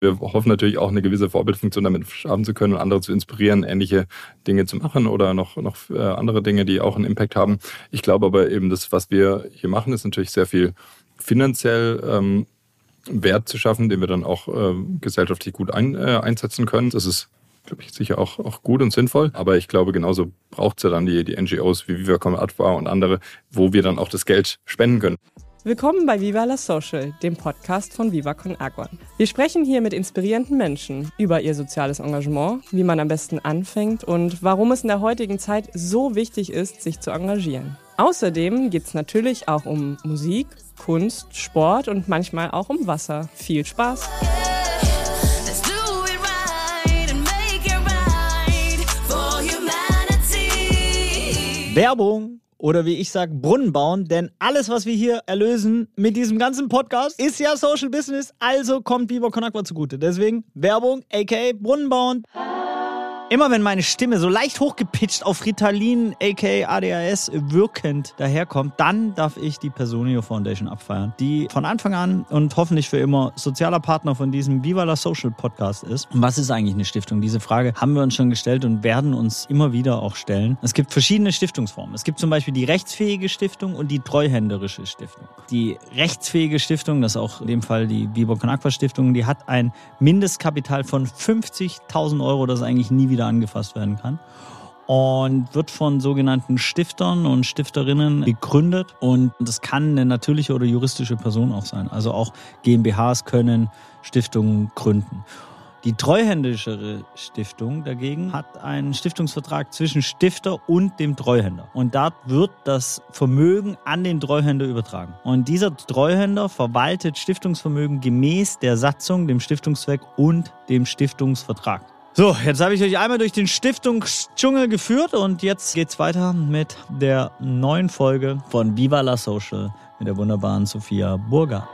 Wir hoffen natürlich auch eine gewisse Vorbildfunktion damit haben zu können und andere zu inspirieren, ähnliche Dinge zu machen oder noch, noch äh, andere Dinge, die auch einen Impact haben. Ich glaube aber eben, das, was wir hier machen, ist natürlich sehr viel finanziell ähm, Wert zu schaffen, den wir dann auch äh, gesellschaftlich gut ein, äh, einsetzen können. Das ist glaube ich, sicher auch, auch gut und sinnvoll. Aber ich glaube, genauso braucht es ja dann die, die NGOs wie Viva Con Adva und andere, wo wir dann auch das Geld spenden können. Willkommen bei Viva la Social, dem Podcast von Viva Con Agua. Wir sprechen hier mit inspirierenden Menschen über ihr soziales Engagement, wie man am besten anfängt und warum es in der heutigen Zeit so wichtig ist, sich zu engagieren. Außerdem geht es natürlich auch um Musik, Kunst, Sport und manchmal auch um Wasser. Viel Spaß! Werbung oder wie ich sage, Brunnen bauen, denn alles, was wir hier erlösen mit diesem ganzen Podcast, ist ja Social Business, also kommt Biber Conakwa zugute. Deswegen Werbung, aka Brunnen bauen. Immer wenn meine Stimme so leicht hochgepitcht auf Ritalin, aka ADHS, wirkend daherkommt, dann darf ich die Personio Foundation abfeiern, die von Anfang an und hoffentlich für immer sozialer Partner von diesem Viva la Social Podcast ist. Und was ist eigentlich eine Stiftung? Diese Frage haben wir uns schon gestellt und werden uns immer wieder auch stellen. Es gibt verschiedene Stiftungsformen. Es gibt zum Beispiel die rechtsfähige Stiftung und die treuhänderische Stiftung. Die rechtsfähige Stiftung, das ist auch in dem Fall die Viva Con Aqua Stiftung, die hat ein Mindestkapital von 50.000 Euro, das eigentlich nie wieder wieder angefasst werden kann und wird von sogenannten Stiftern und Stifterinnen gegründet. Und das kann eine natürliche oder juristische Person auch sein. Also auch GmbHs können Stiftungen gründen. Die treuhändischere Stiftung dagegen hat einen Stiftungsvertrag zwischen Stifter und dem Treuhänder. Und dort wird das Vermögen an den Treuhänder übertragen. Und dieser Treuhänder verwaltet Stiftungsvermögen gemäß der Satzung, dem Stiftungszweck und dem Stiftungsvertrag. So, jetzt habe ich euch einmal durch den Stiftungsdschungel geführt und jetzt geht's weiter mit der neuen Folge von Viva la Social mit der wunderbaren Sophia Burger.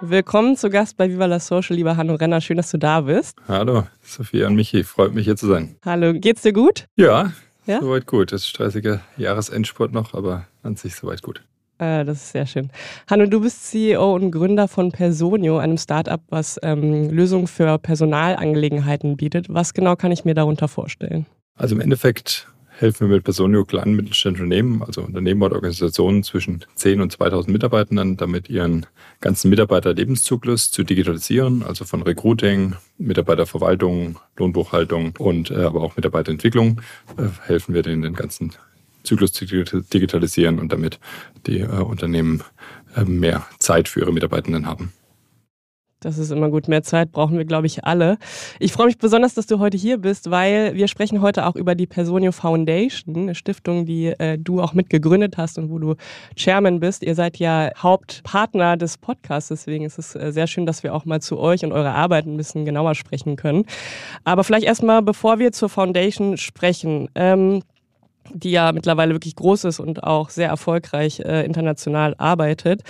Willkommen zu Gast bei Viva la Social, lieber Hanno Renner. Schön, dass du da bist. Hallo, Sophia und Michi. Freut mich, hier zu sein. Hallo, geht's dir gut? Ja, ja? soweit gut. Das ist stressiger Jahresendsport noch, aber an sich soweit gut. Äh, das ist sehr schön. Hanno, du bist CEO und Gründer von Personio, einem Startup, was ähm, Lösungen für Personalangelegenheiten bietet. Was genau kann ich mir darunter vorstellen? Also im Endeffekt helfen wir mit Personio kleinen mittelständischen Unternehmen, also Unternehmen oder Organisationen zwischen 10 und 2000 Mitarbeitern, damit ihren ganzen Mitarbeiterlebenszyklus zu digitalisieren, also von Recruiting, Mitarbeiterverwaltung, Lohnbuchhaltung und äh, aber auch Mitarbeiterentwicklung, äh, helfen wir denen den ganzen Zyklus zu digitalisieren und damit die äh, Unternehmen äh, mehr Zeit für ihre Mitarbeitenden haben. Das ist immer gut. Mehr Zeit brauchen wir, glaube ich, alle. Ich freue mich besonders, dass du heute hier bist, weil wir sprechen heute auch über die Personio Foundation, eine Stiftung, die äh, du auch mitgegründet hast und wo du Chairman bist. Ihr seid ja Hauptpartner des Podcasts, deswegen ist es äh, sehr schön, dass wir auch mal zu euch und eurer Arbeit ein bisschen genauer sprechen können. Aber vielleicht erstmal, bevor wir zur Foundation sprechen. Ähm, die ja mittlerweile wirklich groß ist und auch sehr erfolgreich äh, international arbeitet.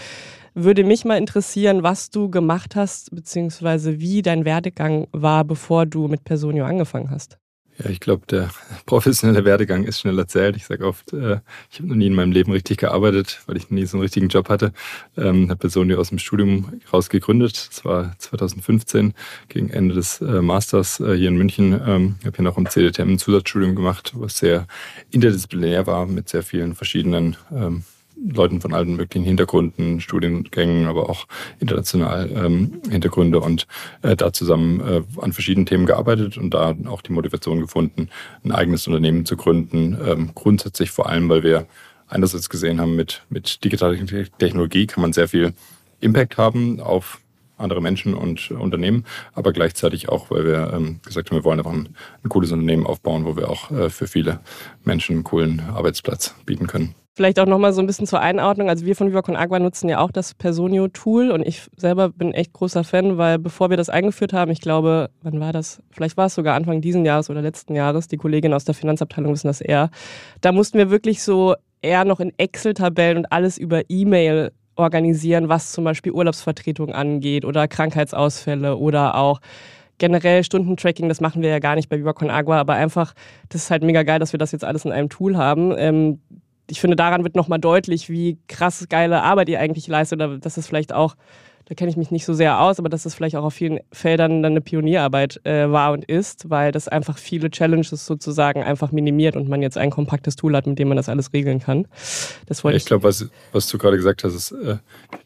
Würde mich mal interessieren, was du gemacht hast, beziehungsweise wie dein Werdegang war, bevor du mit Personio angefangen hast. Ja, ich glaube, der professionelle Werdegang ist schnell erzählt. Ich sage oft, äh, ich habe noch nie in meinem Leben richtig gearbeitet, weil ich nie so einen richtigen Job hatte. Ähm, habe Personio aus dem Studium raus gegründet. Das war 2015 gegen Ende des äh, Masters äh, hier in München. Ähm, habe hier noch im CDTM ein Zusatzstudium gemacht, was sehr interdisziplinär war mit sehr vielen verschiedenen ähm, Leuten von allen möglichen Hintergründen, Studiengängen, aber auch international ähm, Hintergründe und äh, da zusammen äh, an verschiedenen Themen gearbeitet und da auch die Motivation gefunden, ein eigenes Unternehmen zu gründen. Ähm, grundsätzlich vor allem, weil wir einerseits gesehen haben, mit, mit digitaler Technologie kann man sehr viel Impact haben auf andere Menschen und Unternehmen, aber gleichzeitig auch, weil wir ähm, gesagt haben, wir wollen einfach ein, ein cooles Unternehmen aufbauen, wo wir auch äh, für viele Menschen einen coolen Arbeitsplatz bieten können. Vielleicht auch nochmal so ein bisschen zur Einordnung. Also wir von Viva Con Agua nutzen ja auch das Personio-Tool und ich selber bin echt großer Fan, weil bevor wir das eingeführt haben, ich glaube, wann war das? Vielleicht war es sogar Anfang diesen Jahres oder letzten Jahres, die Kollegin aus der Finanzabteilung wissen das eher. Da mussten wir wirklich so eher noch in Excel-Tabellen und alles über E-Mail organisieren, was zum Beispiel Urlaubsvertretung angeht oder Krankheitsausfälle oder auch generell Stundentracking, das machen wir ja gar nicht bei Viva Agua, aber einfach, das ist halt mega geil, dass wir das jetzt alles in einem Tool haben. Ähm, ich finde, daran wird nochmal deutlich, wie krass geile Arbeit ihr eigentlich leistet oder dass es vielleicht auch da kenne ich mich nicht so sehr aus, aber dass das vielleicht auch auf vielen Feldern dann eine Pionierarbeit äh, war und ist, weil das einfach viele Challenges sozusagen einfach minimiert und man jetzt ein kompaktes Tool hat, mit dem man das alles regeln kann. Das wollte ja, ich, ich glaube, was, was du gerade gesagt hast, ist äh,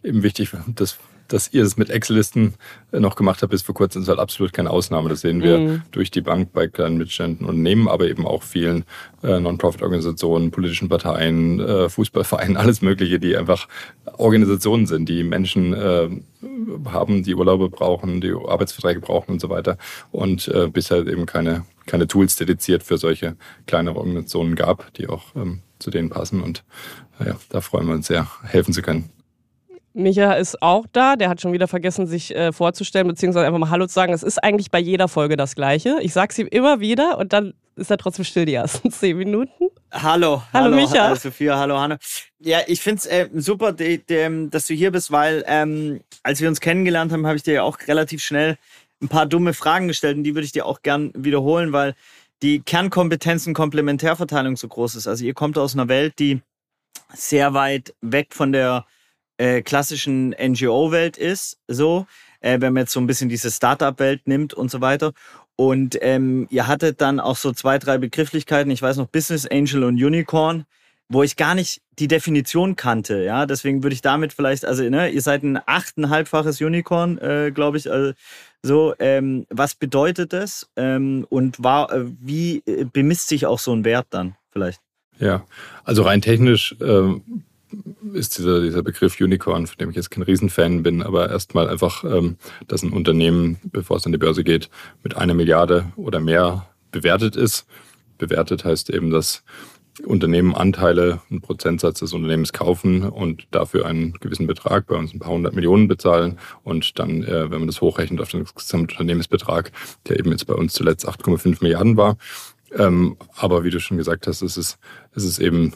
eben wichtig, dass dass ihr es mit Excel-Listen äh, noch gemacht habt bis vor kurzem, ist halt absolut keine Ausnahme. Das sehen wir mhm. durch die Bank bei kleinen Mittelständen Unternehmen, aber eben auch vielen äh, Non-Profit-Organisationen, politischen Parteien, äh, Fußballvereinen, alles Mögliche, die einfach Organisationen sind, die Menschen äh, haben, die Urlaube brauchen, die Arbeitsverträge brauchen und so weiter. Und äh, bisher eben keine, keine Tools dediziert für solche kleinere Organisationen gab, die auch ähm, zu denen passen. Und ja, da freuen wir uns sehr, helfen zu können. Micha ist auch da. Der hat schon wieder vergessen, sich äh, vorzustellen, beziehungsweise einfach mal Hallo zu sagen. Es ist eigentlich bei jeder Folge das Gleiche. Ich sag's ihm immer wieder und dann ist er trotzdem still die ersten zehn Minuten. Hallo, hallo, hallo Micha. Hallo Sophia, hallo Hanne. Ja, ich finde es äh, super, die, die, dass du hier bist, weil ähm, als wir uns kennengelernt haben, habe ich dir ja auch relativ schnell ein paar dumme Fragen gestellt und die würde ich dir auch gern wiederholen, weil die Kernkompetenzen Komplementärverteilung so groß ist. Also ihr kommt aus einer Welt, die sehr weit weg von der äh, klassischen NGO-Welt ist, so, äh, wenn man jetzt so ein bisschen diese Startup-Welt nimmt und so weiter. Und ähm, ihr hattet dann auch so zwei, drei Begrifflichkeiten, ich weiß noch, Business Angel und Unicorn, wo ich gar nicht die Definition kannte. Ja, deswegen würde ich damit vielleicht, also ne, ihr seid ein achteinhalbfaches Unicorn, äh, glaube ich. Also, so, ähm, was bedeutet das? Ähm, und war, äh, wie äh, bemisst sich auch so ein Wert dann vielleicht? Ja, also rein technisch ähm, ist dieser, dieser Begriff Unicorn, von dem ich jetzt kein Riesenfan bin, aber erstmal einfach, ähm, dass ein Unternehmen, bevor es an die Börse geht, mit einer Milliarde oder mehr bewertet ist. Bewertet heißt eben, dass Unternehmen Anteile, einen Prozentsatz des Unternehmens kaufen und dafür einen gewissen Betrag, bei uns ein paar hundert Millionen bezahlen und dann, äh, wenn man das hochrechnet auf den Gesamtunternehmensbetrag, der eben jetzt bei uns zuletzt 8,5 Milliarden war. Ähm, aber wie du schon gesagt hast, es ist, es ist eben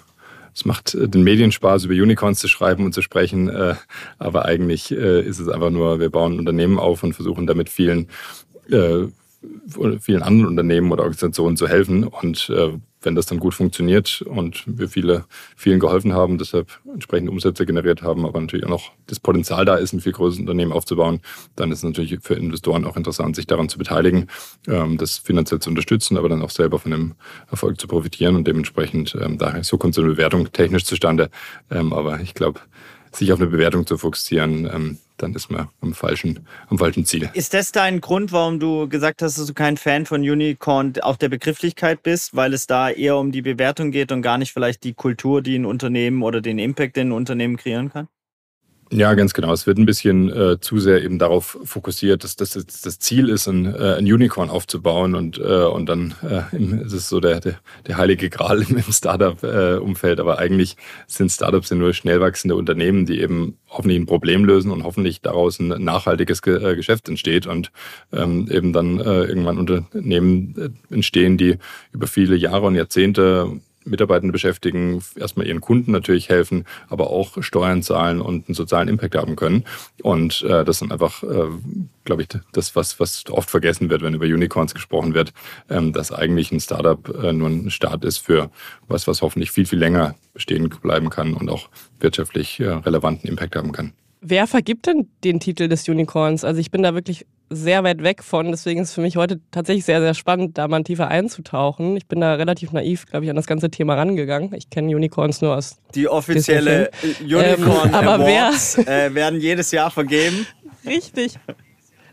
es macht äh, den Medien Spaß, über Unicorns zu schreiben und zu sprechen, äh, aber eigentlich äh, ist es einfach nur, wir bauen Unternehmen auf und versuchen damit vielen, vielen anderen Unternehmen oder Organisationen zu helfen. Und wenn das dann gut funktioniert und wir viele, vielen geholfen haben, deshalb entsprechende Umsätze generiert haben, aber natürlich auch noch das Potenzial da ist, ein viel größeres Unternehmen aufzubauen, dann ist es natürlich für Investoren auch interessant, sich daran zu beteiligen, ähm, das finanziell zu unterstützen, aber dann auch selber von dem Erfolg zu profitieren und dementsprechend, ähm, daher so kommt so eine Bewertung technisch zustande. Ähm, aber ich glaube, sich auf eine Bewertung zu fokussieren, dann ist man am falschen, am falschen Ziel. Ist das dein Grund, warum du gesagt hast, dass du kein Fan von Unicorn auf der Begrifflichkeit bist, weil es da eher um die Bewertung geht und gar nicht vielleicht die Kultur, die ein Unternehmen oder den Impact, den ein Unternehmen kreieren kann? Ja, ganz genau. Es wird ein bisschen äh, zu sehr eben darauf fokussiert, dass das jetzt das Ziel ist, ein, äh, ein Unicorn aufzubauen und, äh, und dann äh, ist es so der, der, der heilige Gral im, Startup-Umfeld. Aber eigentlich sind Startups ja nur schnell wachsende Unternehmen, die eben hoffentlich ein Problem lösen und hoffentlich daraus ein nachhaltiges Ge äh, Geschäft entsteht und ähm, eben dann äh, irgendwann Unternehmen äh, entstehen, die über viele Jahre und Jahrzehnte Mitarbeitende beschäftigen, erstmal ihren Kunden natürlich helfen, aber auch Steuern zahlen und einen sozialen Impact haben können. Und äh, das sind einfach, äh, glaube ich, das, was, was oft vergessen wird, wenn über Unicorns gesprochen wird, ähm, dass eigentlich ein Startup äh, nur ein Start ist für was, was hoffentlich viel, viel länger bestehen bleiben kann und auch wirtschaftlich äh, relevanten Impact haben kann. Wer vergibt denn den Titel des Unicorns? Also ich bin da wirklich sehr weit weg von, deswegen ist es für mich heute tatsächlich sehr, sehr spannend, da mal tiefer einzutauchen. Ich bin da relativ naiv, glaube ich, an das ganze Thema rangegangen. Ich kenne Unicorns nur aus. Die offizielle Unicorn ähm, Awards äh, werden jedes Jahr vergeben. Richtig.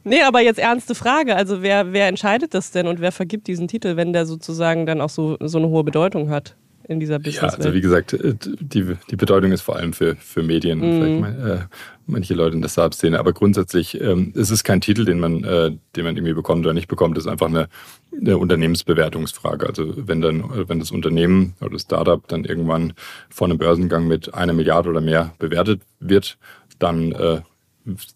Nee, aber jetzt ernste Frage. Also wer, wer entscheidet das denn und wer vergibt diesen Titel, wenn der sozusagen dann auch so, so eine hohe Bedeutung hat? In dieser Business. Ja, also wie gesagt, äh, die, die Bedeutung ist vor allem für, für Medien, mhm. vielleicht mal, äh, manche Leute in der Startup-Szene, aber grundsätzlich ähm, ist es kein Titel, den man, äh, den man irgendwie bekommt oder nicht bekommt, das ist einfach eine, eine Unternehmensbewertungsfrage. Also wenn dann, wenn das Unternehmen oder das Startup dann irgendwann vor einem Börsengang mit einer Milliarde oder mehr bewertet wird, dann äh,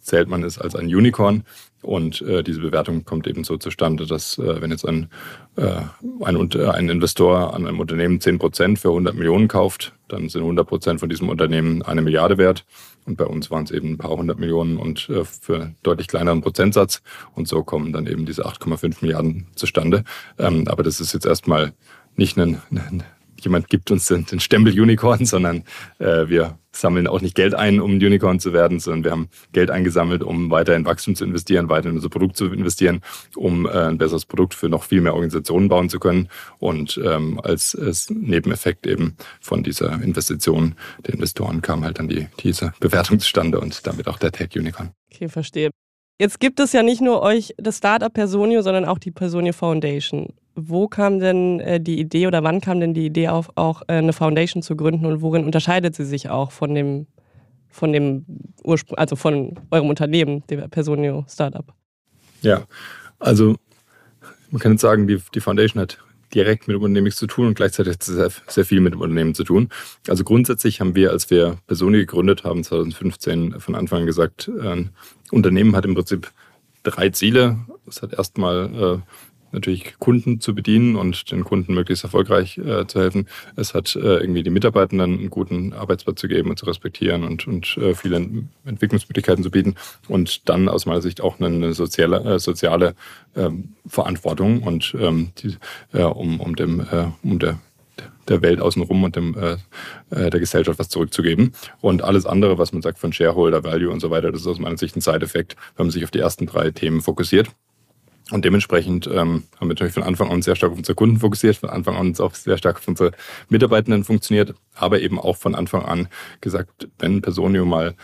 zählt man es als ein Unicorn. Und äh, diese Bewertung kommt eben so zustande, dass äh, wenn jetzt ein, äh, ein, ein Investor an einem Unternehmen 10 Prozent für 100 Millionen kauft, dann sind 100 Prozent von diesem Unternehmen eine Milliarde wert. Und bei uns waren es eben ein paar hundert Millionen und äh, für deutlich kleineren Prozentsatz. Und so kommen dann eben diese 8,5 Milliarden zustande. Ähm, aber das ist jetzt erstmal nicht ein, ein jemand gibt uns den, den Stempel Unicorn, sondern äh, wir sammeln auch nicht Geld ein, um Unicorn zu werden, sondern wir haben Geld eingesammelt, um weiter in Wachstum zu investieren, weiter in unser Produkt zu investieren, um äh, ein besseres Produkt für noch viel mehr Organisationen bauen zu können. Und ähm, als, als Nebeneffekt eben von dieser Investition der Investoren kam halt dann die, diese Bewertung zustande und damit auch der Tech Unicorn. Okay, verstehe. Jetzt gibt es ja nicht nur euch, das Startup Personio, sondern auch die Personio Foundation. Wo kam denn äh, die Idee oder wann kam denn die Idee auf, auch äh, eine Foundation zu gründen und worin unterscheidet sie sich auch von dem, von dem Ursprung, also von eurem Unternehmen, dem Personio Startup? Ja, also man kann jetzt sagen, die, die Foundation hat direkt mit dem Unternehmen zu tun und gleichzeitig sehr, sehr viel mit dem Unternehmen zu tun. Also grundsätzlich haben wir, als wir Personi gegründet haben, 2015 von Anfang an gesagt, ein Unternehmen hat im Prinzip drei Ziele. Es hat erstmal äh, natürlich Kunden zu bedienen und den Kunden möglichst erfolgreich äh, zu helfen. Es hat äh, irgendwie die Mitarbeitenden einen guten Arbeitsplatz zu geben und zu respektieren und, und äh, viele Entwicklungsmöglichkeiten zu bieten und dann aus meiner Sicht auch eine soziale, äh, soziale ähm, Verantwortung und ähm, die, äh, um, um dem äh, um der der Welt außenrum und dem, äh, der Gesellschaft was zurückzugeben. Und alles andere, was man sagt von Shareholder Value und so weiter, das ist aus meiner Sicht ein Side-Effekt, wenn man sich auf die ersten drei Themen fokussiert. Und dementsprechend ähm, haben wir natürlich von Anfang an sehr stark auf unsere Kunden fokussiert, von Anfang an auch sehr stark auf unsere Mitarbeitenden funktioniert, aber eben auch von Anfang an gesagt, wenn Personio mal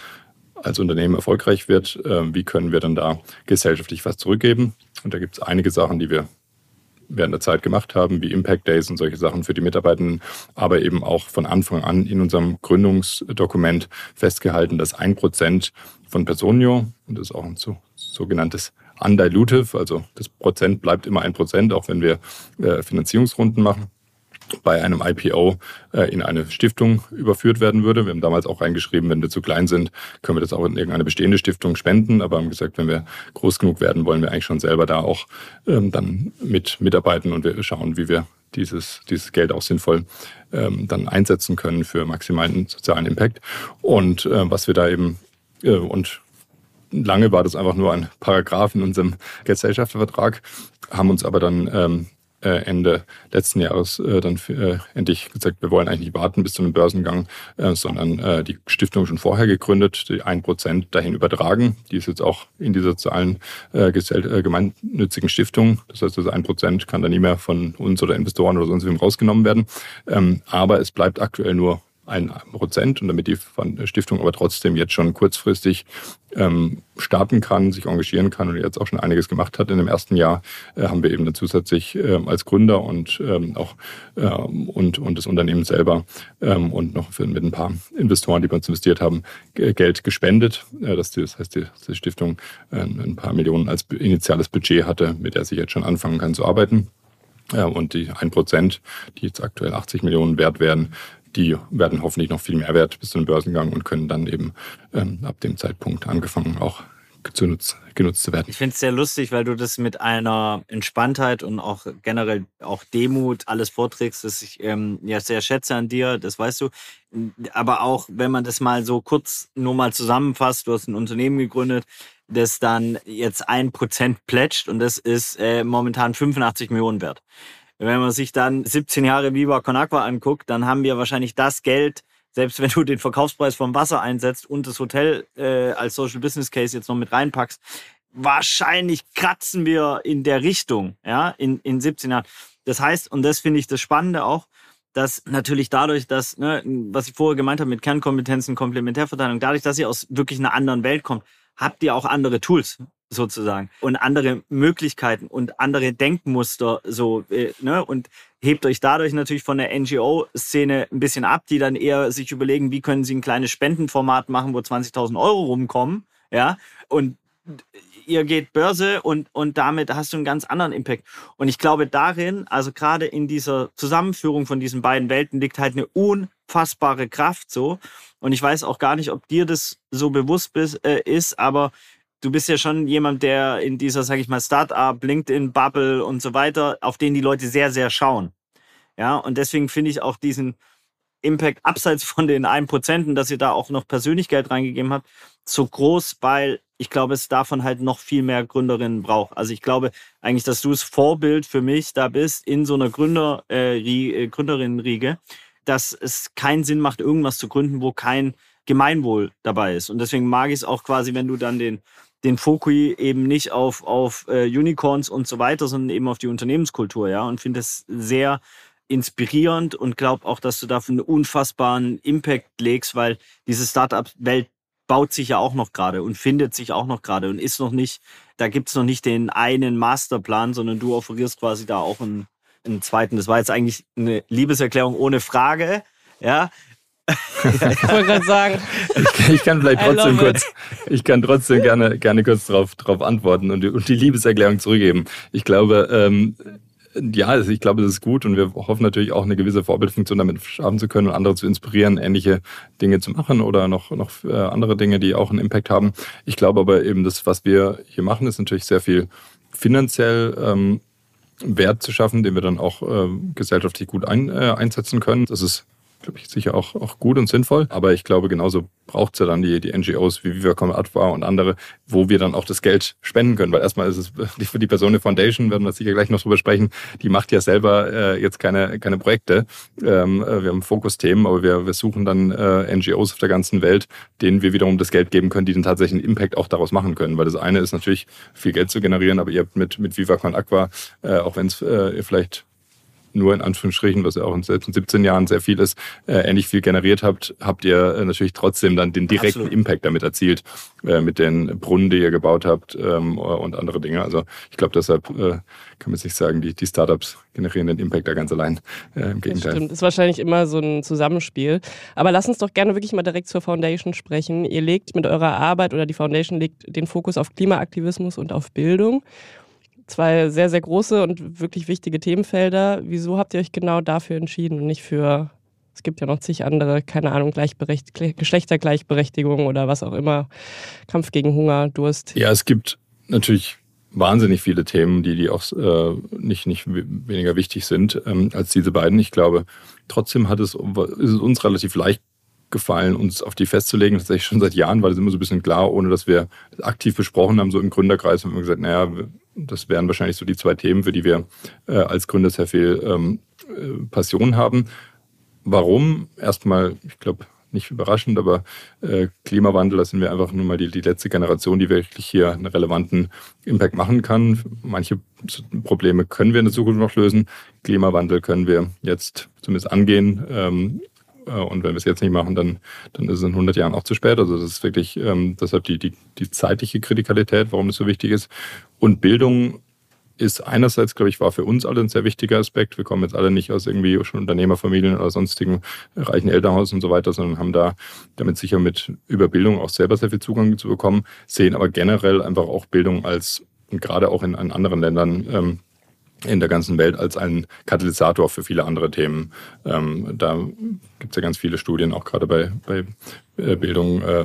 als Unternehmen erfolgreich wird, äh, wie können wir dann da gesellschaftlich was zurückgeben? Und da gibt es einige Sachen, die wir während der Zeit gemacht haben, wie Impact Days und solche Sachen für die Mitarbeitenden, aber eben auch von Anfang an in unserem Gründungsdokument festgehalten, dass ein Prozent von Personio, und das ist auch ein so, sogenanntes undilutive, also das Prozent bleibt immer ein Prozent, auch wenn wir äh, Finanzierungsrunden machen bei einem IPO äh, in eine Stiftung überführt werden würde. Wir haben damals auch reingeschrieben, wenn wir zu klein sind, können wir das auch in irgendeine bestehende Stiftung spenden. Aber haben gesagt, wenn wir groß genug werden, wollen wir eigentlich schon selber da auch ähm, dann mit mitarbeiten und wir schauen, wie wir dieses, dieses Geld auch sinnvoll ähm, dann einsetzen können für maximalen sozialen Impact. Und äh, was wir da eben und Lange war das einfach nur ein Paragraph in unserem Gesellschaftervertrag, haben uns aber dann ähm, äh, Ende letzten Jahres äh, dann äh, endlich gesagt, wir wollen eigentlich nicht warten bis zu einem Börsengang, äh, sondern äh, die Stiftung schon vorher gegründet, die ein Prozent dahin übertragen. Die ist jetzt auch in dieser sozialen äh, gemeinnützigen Stiftung. Das heißt, also ein Prozent kann da nie mehr von uns oder Investoren oder sonst wem rausgenommen werden. Ähm, aber es bleibt aktuell nur ein Prozent und damit die Stiftung aber trotzdem jetzt schon kurzfristig ähm, starten kann, sich engagieren kann und jetzt auch schon einiges gemacht hat in dem ersten Jahr, äh, haben wir eben dann zusätzlich äh, als Gründer und ähm, auch äh, und, und das Unternehmen selber ähm, und noch für, mit ein paar Investoren, die bei uns investiert haben, Geld gespendet. Äh, das, das heißt, die, die Stiftung äh, ein paar Millionen als initiales Budget hatte, mit der sie jetzt schon anfangen kann zu arbeiten. Ja, und die 1%, die jetzt aktuell 80 Millionen wert werden, die werden hoffentlich noch viel mehr wert bis zu einem Börsengang und können dann eben ähm, ab dem Zeitpunkt angefangen auch genutzt, genutzt zu werden. Ich finde es sehr lustig, weil du das mit einer Entspanntheit und auch generell auch Demut alles vorträgst, das ich ähm, ja sehr schätze an dir, das weißt du. Aber auch, wenn man das mal so kurz nur mal zusammenfasst, du hast ein Unternehmen gegründet, das dann jetzt ein Prozent plätscht und das ist äh, momentan 85 Millionen wert. Wenn man sich dann 17 Jahre Viva Con Agua anguckt, dann haben wir wahrscheinlich das Geld, selbst wenn du den Verkaufspreis vom Wasser einsetzt und das Hotel äh, als Social Business Case jetzt noch mit reinpackst, wahrscheinlich kratzen wir in der Richtung, ja, in, in 17 Jahren. Das heißt, und das finde ich das Spannende auch, dass natürlich dadurch, dass, ne, was ich vorher gemeint habe mit Kernkompetenzen, Komplementärverteilung, dadurch, dass ihr aus wirklich einer anderen Welt kommt, habt ihr auch andere Tools sozusagen und andere Möglichkeiten und andere Denkmuster so äh, ne und hebt euch dadurch natürlich von der NGO-Szene ein bisschen ab, die dann eher sich überlegen, wie können sie ein kleines Spendenformat machen, wo 20.000 Euro rumkommen, ja und ihr geht Börse und, und damit hast du einen ganz anderen Impact. Und ich glaube darin, also gerade in dieser Zusammenführung von diesen beiden Welten liegt halt eine unfassbare Kraft so. Und ich weiß auch gar nicht, ob dir das so bewusst äh, ist, aber du bist ja schon jemand, der in dieser, sag ich mal, Startup, LinkedIn-Bubble und so weiter, auf den die Leute sehr, sehr schauen. Ja, und deswegen finde ich auch diesen Impact abseits von den 1%, dass ihr da auch noch Persönlichkeit reingegeben habt, so groß, weil ich glaube, es davon halt noch viel mehr Gründerinnen braucht. Also ich glaube eigentlich, dass du das Vorbild für mich da bist in so einer Gründer, äh, äh, Gründerinnenriege, dass es keinen Sinn macht, irgendwas zu gründen, wo kein Gemeinwohl dabei ist. Und deswegen mag ich es auch quasi, wenn du dann den, den Fokui eben nicht auf, auf äh, Unicorns und so weiter, sondern eben auf die Unternehmenskultur, ja. Und finde es sehr inspirierend und glaube auch, dass du dafür einen unfassbaren Impact legst, weil diese Startup-Welt baut sich ja auch noch gerade und findet sich auch noch gerade und ist noch nicht, da gibt es noch nicht den einen Masterplan, sondern du offerierst quasi da auch einen, einen zweiten. Das war jetzt eigentlich eine Liebeserklärung ohne Frage, ja. Ich wollte gerade sagen. Ich, ich, kann vielleicht trotzdem kurz, ich kann trotzdem gerne, gerne kurz darauf drauf antworten und die, und die Liebeserklärung zurückgeben. Ich glaube, ähm, ja, also ich glaube, das ist gut und wir hoffen natürlich auch eine gewisse Vorbildfunktion damit schaffen zu können und andere zu inspirieren, ähnliche Dinge zu machen oder noch, noch äh, andere Dinge, die auch einen Impact haben. Ich glaube aber eben, das, was wir hier machen, ist natürlich sehr viel finanziell ähm, Wert zu schaffen, den wir dann auch äh, gesellschaftlich gut ein, äh, einsetzen können. Das ist glaube ich, sicher auch, auch gut und sinnvoll. Aber ich glaube, genauso braucht es ja dann die, die NGOs wie Viva Con Adva und andere, wo wir dann auch das Geld spenden können. Weil erstmal ist es für die Persone Foundation, werden wir sicher gleich noch drüber sprechen, die macht ja selber äh, jetzt keine, keine Projekte. Ähm, äh, wir haben Fokusthemen, aber wir, wir suchen dann äh, NGOs auf der ganzen Welt, denen wir wiederum das Geld geben können, die dann tatsächlich einen Impact auch daraus machen können. Weil das eine ist natürlich viel Geld zu generieren, aber ihr habt mit, mit Viva Con Aqua, äh, auch wenn es äh, vielleicht nur in Anführungsstrichen, was ja auch in selbst in 17 Jahren sehr viel ist, äh, ähnlich viel generiert habt, habt ihr äh, natürlich trotzdem dann den direkten Absolut. Impact damit erzielt, äh, mit den Brunnen, die ihr gebaut habt ähm, und andere Dinge. Also ich glaube, deshalb äh, kann man sich sagen, die, die Startups generieren den Impact da ganz allein. Im Gegenteil. Das stimmt, ist wahrscheinlich immer so ein Zusammenspiel. Aber lass uns doch gerne wirklich mal direkt zur Foundation sprechen. Ihr legt mit eurer Arbeit oder die Foundation legt den Fokus auf Klimaaktivismus und auf Bildung zwei sehr, sehr große und wirklich wichtige Themenfelder. Wieso habt ihr euch genau dafür entschieden und nicht für, es gibt ja noch zig andere, keine Ahnung, Gleichberecht Geschlechtergleichberechtigung oder was auch immer, Kampf gegen Hunger, Durst? Ja, es gibt natürlich wahnsinnig viele Themen, die, die auch äh, nicht, nicht weniger wichtig sind ähm, als diese beiden. Ich glaube, trotzdem hat es, ist es uns relativ leicht gefallen, uns auf die festzulegen. Tatsächlich schon seit Jahren war das immer so ein bisschen klar, ohne dass wir aktiv besprochen haben. So im Gründerkreis haben wir gesagt, naja, das wären wahrscheinlich so die zwei Themen, für die wir äh, als Gründer sehr viel ähm, äh, Passion haben. Warum? Erstmal, ich glaube, nicht überraschend, aber äh, Klimawandel, da sind wir einfach nur mal die, die letzte Generation, die wirklich hier einen relevanten Impact machen kann. Manche Probleme können wir in der Zukunft noch lösen. Klimawandel können wir jetzt zumindest angehen. Ähm, äh, und wenn wir es jetzt nicht machen, dann, dann ist es in 100 Jahren auch zu spät. Also das ist wirklich ähm, deshalb die, die, die zeitliche Kritikalität, warum das so wichtig ist. Und Bildung ist einerseits, glaube ich, war für uns alle ein sehr wichtiger Aspekt. Wir kommen jetzt alle nicht aus irgendwie schon Unternehmerfamilien oder sonstigen reichen Elternhaus und so weiter, sondern haben da damit sicher mit über Bildung auch selber sehr viel Zugang zu bekommen, sehen aber generell einfach auch Bildung als, gerade auch in, in anderen Ländern, ähm, in der ganzen Welt als ein Katalysator für viele andere Themen. Ähm, da gibt es ja ganz viele Studien, auch gerade bei, bei äh, Bildung, äh,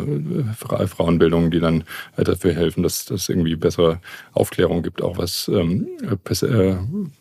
Frauenbildung, die dann äh, dafür helfen, dass es irgendwie bessere Aufklärung gibt, auch was ähm, äh,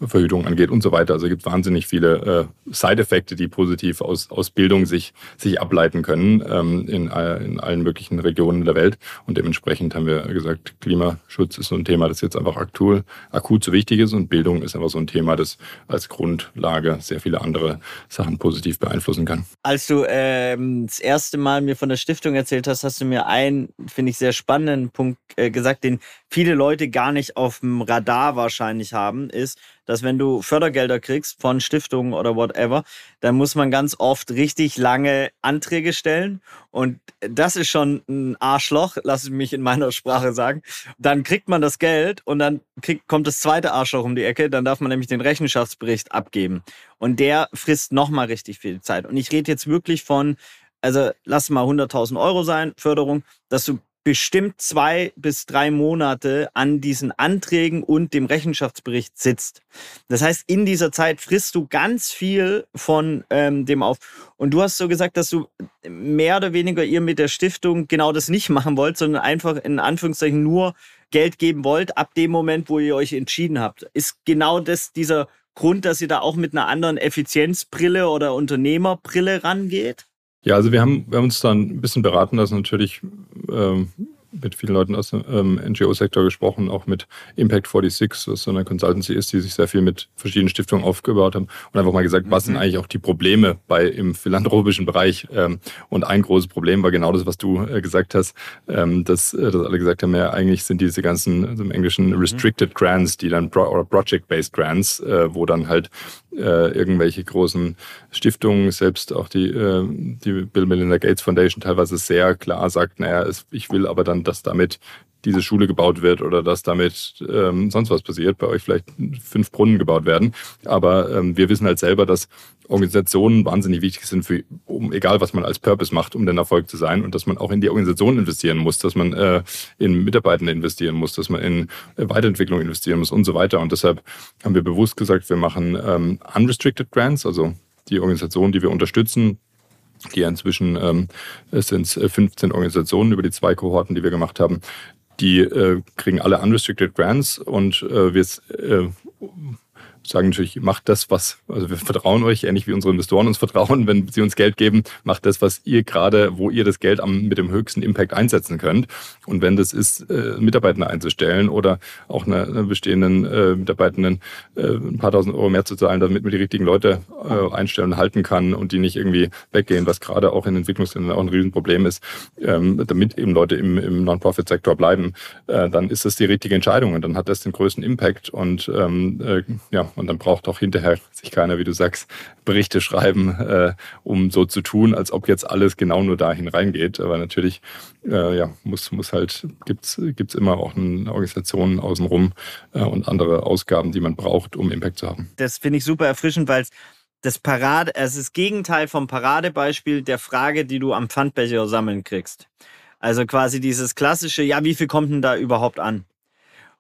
Verhütung angeht und so weiter. Also es gibt wahnsinnig viele äh, Side-Effekte, die positiv aus, aus Bildung sich, sich ableiten können ähm, in, in allen möglichen Regionen der Welt. Und dementsprechend haben wir gesagt, Klimaschutz ist so ein Thema, das jetzt einfach aktuell, akut so wichtig ist und Bildung ist einfach so ein Thema, das als Grundlage sehr viele andere Sachen positiv beeinflussen kann. Als du ähm, das erste Mal mir von der Stiftung erzählt hast, hast du mir einen, finde ich, sehr spannenden Punkt äh, gesagt, den viele Leute gar nicht auf dem Radar wahrscheinlich haben, ist, dass wenn du Fördergelder kriegst von Stiftungen oder whatever, dann muss man ganz oft richtig lange Anträge stellen. Und das ist schon ein Arschloch, lass ich mich in meiner Sprache sagen. Dann kriegt man das Geld und dann kriegt, kommt das zweite Arschloch um die Ecke. Dann darf man nämlich den Rechenschaftsbericht abgeben. Und der frisst nochmal richtig viel Zeit. Und ich rede jetzt wirklich von also lass mal 100.000 Euro sein, Förderung, dass du bestimmt zwei bis drei Monate an diesen Anträgen und dem Rechenschaftsbericht sitzt. Das heißt, in dieser Zeit frisst du ganz viel von ähm, dem auf. Und du hast so gesagt, dass du mehr oder weniger ihr mit der Stiftung genau das nicht machen wollt, sondern einfach in Anführungszeichen nur Geld geben wollt, ab dem Moment, wo ihr euch entschieden habt. Ist genau das dieser Grund, dass ihr da auch mit einer anderen Effizienzbrille oder Unternehmerbrille rangeht? Ja, also wir haben, wir haben uns dann ein bisschen beraten lassen, natürlich ähm, mit vielen Leuten aus dem ähm, NGO-Sektor gesprochen, auch mit Impact 46, was so eine Consultancy ist, die sich sehr viel mit verschiedenen Stiftungen aufgebaut haben und einfach mal gesagt, mhm. was sind mhm. eigentlich auch die Probleme bei im philanthropischen Bereich. Ähm, und ein großes Problem war genau das, was du äh, gesagt hast, ähm, dass, äh, dass alle gesagt haben, ja, eigentlich sind diese ganzen, also im Englischen mhm. Restricted Grants, die dann Pro oder Project-Based Grants, äh, wo dann halt äh, irgendwelche großen Stiftungen, selbst auch die, äh, die Bill Melinda Gates Foundation teilweise sehr klar sagt, naja, es, ich will aber dann, dass damit diese Schule gebaut wird oder dass damit ähm, sonst was passiert, bei euch vielleicht fünf Brunnen gebaut werden. Aber ähm, wir wissen halt selber, dass Organisationen wahnsinnig wichtig sind, für, um egal was man als Purpose macht, um den Erfolg zu sein und dass man auch in die Organisation investieren muss, dass man äh, in Mitarbeitende investieren muss, dass man in Weiterentwicklung investieren muss und so weiter. Und deshalb haben wir bewusst gesagt, wir machen ähm, unrestricted Grants, also die Organisationen, die wir unterstützen, die inzwischen ähm, es sind 15 Organisationen über die zwei Kohorten, die wir gemacht haben, die äh, kriegen alle unrestricted Grants und äh, wir äh, sagen natürlich, macht das, was, also wir vertrauen euch, ähnlich wie unsere Investoren uns vertrauen, wenn sie uns Geld geben, macht das, was ihr gerade, wo ihr das Geld am, mit dem höchsten Impact einsetzen könnt. Und wenn das ist, äh, Mitarbeiter einzustellen oder auch einer, einer bestehenden äh, Mitarbeitenden äh, ein paar tausend Euro mehr zu zahlen, damit man die richtigen Leute äh, einstellen und halten kann und die nicht irgendwie weggehen, was gerade auch in Entwicklungsländern auch ein Riesenproblem ist, ähm, damit eben Leute im, im Non-Profit-Sektor bleiben, äh, dann ist das die richtige Entscheidung und dann hat das den größten Impact und ähm, äh, ja, und dann braucht auch hinterher sich keiner, wie du sagst, Berichte schreiben, äh, um so zu tun, als ob jetzt alles genau nur dahin reingeht. Aber natürlich, äh, ja, muss, muss halt, gibt's gibt's immer auch eine Organisation außenrum äh, und andere Ausgaben, die man braucht, um Impact zu haben. Das finde ich super erfrischend, weil das Parade, es ist das Gegenteil vom Paradebeispiel der Frage, die du am Pfandbecher sammeln kriegst. Also quasi dieses klassische, ja, wie viel kommt denn da überhaupt an?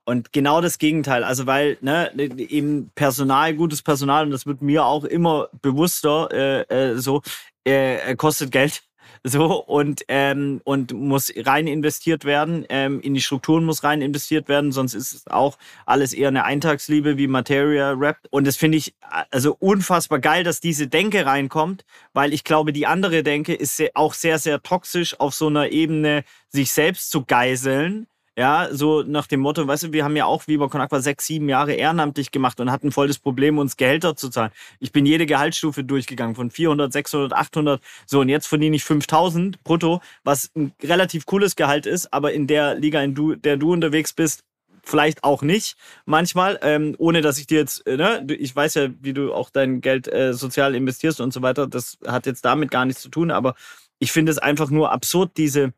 Und genau das Gegenteil. Also, weil ne, eben Personal, gutes Personal, und das wird mir auch immer bewusster, äh, äh, so, äh, kostet Geld. So, und, ähm, und muss rein investiert werden. Ähm, in die Strukturen muss rein investiert werden, sonst ist es auch alles eher eine Eintagsliebe wie Materia Rap. Und das finde ich also unfassbar geil, dass diese Denke reinkommt, weil ich glaube, die andere Denke ist auch sehr, sehr toxisch auf so einer Ebene, sich selbst zu geiseln ja, so nach dem Motto, weißt du, wir haben ja auch Viva Con Aqua sechs, sieben Jahre ehrenamtlich gemacht und hatten voll das Problem, uns Gehälter zu zahlen. Ich bin jede Gehaltsstufe durchgegangen, von 400, 600, 800. So, und jetzt verdiene ich 5000 brutto, was ein relativ cooles Gehalt ist, aber in der Liga, in du, der du unterwegs bist, vielleicht auch nicht manchmal, ähm, ohne dass ich dir jetzt, äh, ne, ich weiß ja, wie du auch dein Geld äh, sozial investierst und so weiter. Das hat jetzt damit gar nichts zu tun, aber ich finde es einfach nur absurd, diese,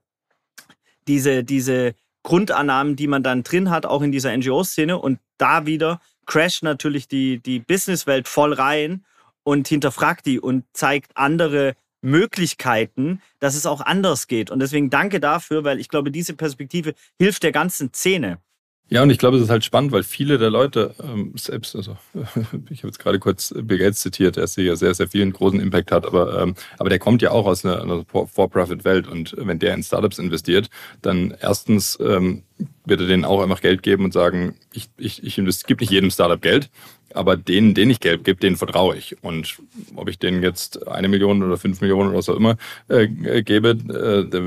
diese, diese Grundannahmen, die man dann drin hat, auch in dieser NGO-Szene. Und da wieder crasht natürlich die, die Businesswelt voll rein und hinterfragt die und zeigt andere Möglichkeiten, dass es auch anders geht. Und deswegen danke dafür, weil ich glaube, diese Perspektive hilft der ganzen Szene. Ja, und ich glaube, es ist halt spannend, weil viele der Leute ähm, selbst, also ich habe jetzt gerade kurz Bill Gates zitiert, der ja sehr, sehr vielen großen Impact hat, aber, ähm, aber der kommt ja auch aus einer, einer For-Profit-Welt und wenn der in Startups investiert, dann erstens ähm, wird er denen auch einfach Geld geben und sagen, ich, ich, ich, ich gebe nicht jedem Startup Geld, aber denen, denen ich Geld gebe, denen vertraue ich. Und ob ich denen jetzt eine Million oder fünf Millionen oder was auch immer äh, gebe, äh, der